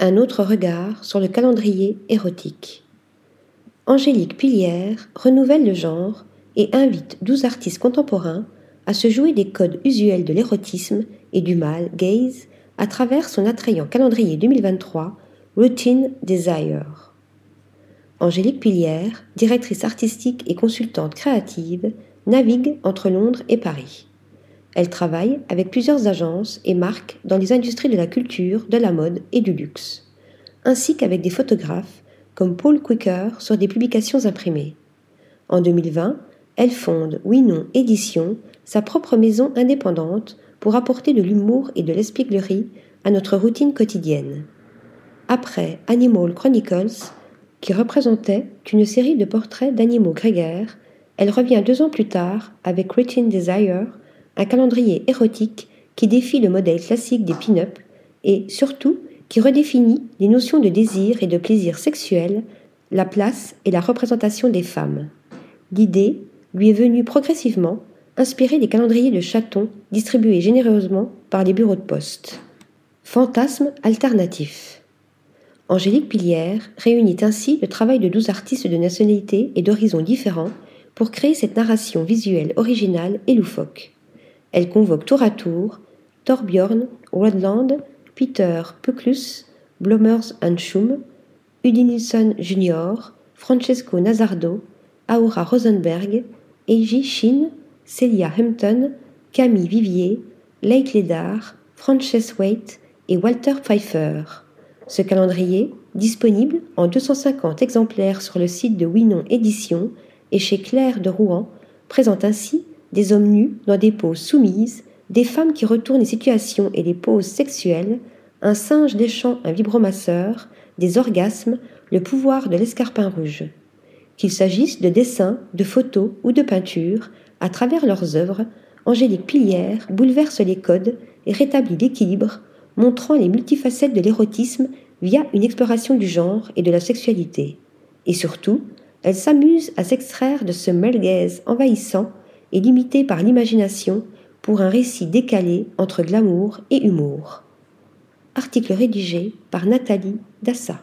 un autre regard sur le calendrier érotique. Angélique Pilière renouvelle le genre et invite douze artistes contemporains à se jouer des codes usuels de l'érotisme et du mal gaze à travers son attrayant calendrier 2023 Routine Desire. Angélique Pilière, directrice artistique et consultante créative, navigue entre Londres et Paris. Elle travaille avec plusieurs agences et marques dans les industries de la culture, de la mode et du luxe, ainsi qu'avec des photographes comme Paul Quicker sur des publications imprimées. En 2020, elle fonde Oui Non Édition, sa propre maison indépendante pour apporter de l'humour et de l'espièglerie à notre routine quotidienne. Après Animal Chronicles, qui représentait une série de portraits d'animaux grégaires, elle revient deux ans plus tard avec Routine Desire, un calendrier érotique qui défie le modèle classique des pin-up et surtout qui redéfinit les notions de désir et de plaisir sexuel, la place et la représentation des femmes. L'idée lui est venue progressivement, inspirée des calendriers de chatons distribués généreusement par les bureaux de poste. Fantasme alternatif. Angélique Pilière réunit ainsi le travail de douze artistes de nationalités et d'horizons différents pour créer cette narration visuelle originale et loufoque. Elle convoque tour à tour Torbjörn Rodland, Peter Puklus, Blomers Schum, Udi Nilsson Jr., Francesco Nazardo, Aura Rosenberg, Eiji Shin, Celia Hampton, Camille Vivier, Leigh Ledar, Frances Waite et Walter Pfeiffer. Ce calendrier, disponible en 250 exemplaires sur le site de Winon Édition et chez Claire de Rouen, présente ainsi des hommes nus dans des poses soumises, des femmes qui retournent les situations et les poses sexuelles, un singe léchant un vibromasseur, des orgasmes, le pouvoir de l'escarpin rouge. Qu'il s'agisse de dessins, de photos ou de peintures, à travers leurs œuvres, Angélique Pilière bouleverse les codes et rétablit l'équilibre, montrant les multifacettes de l'érotisme via une exploration du genre et de la sexualité. Et surtout, elle s'amuse à s'extraire de ce melgaise envahissant et limité par l'imagination pour un récit décalé entre glamour et humour. Article rédigé par Nathalie Dassa.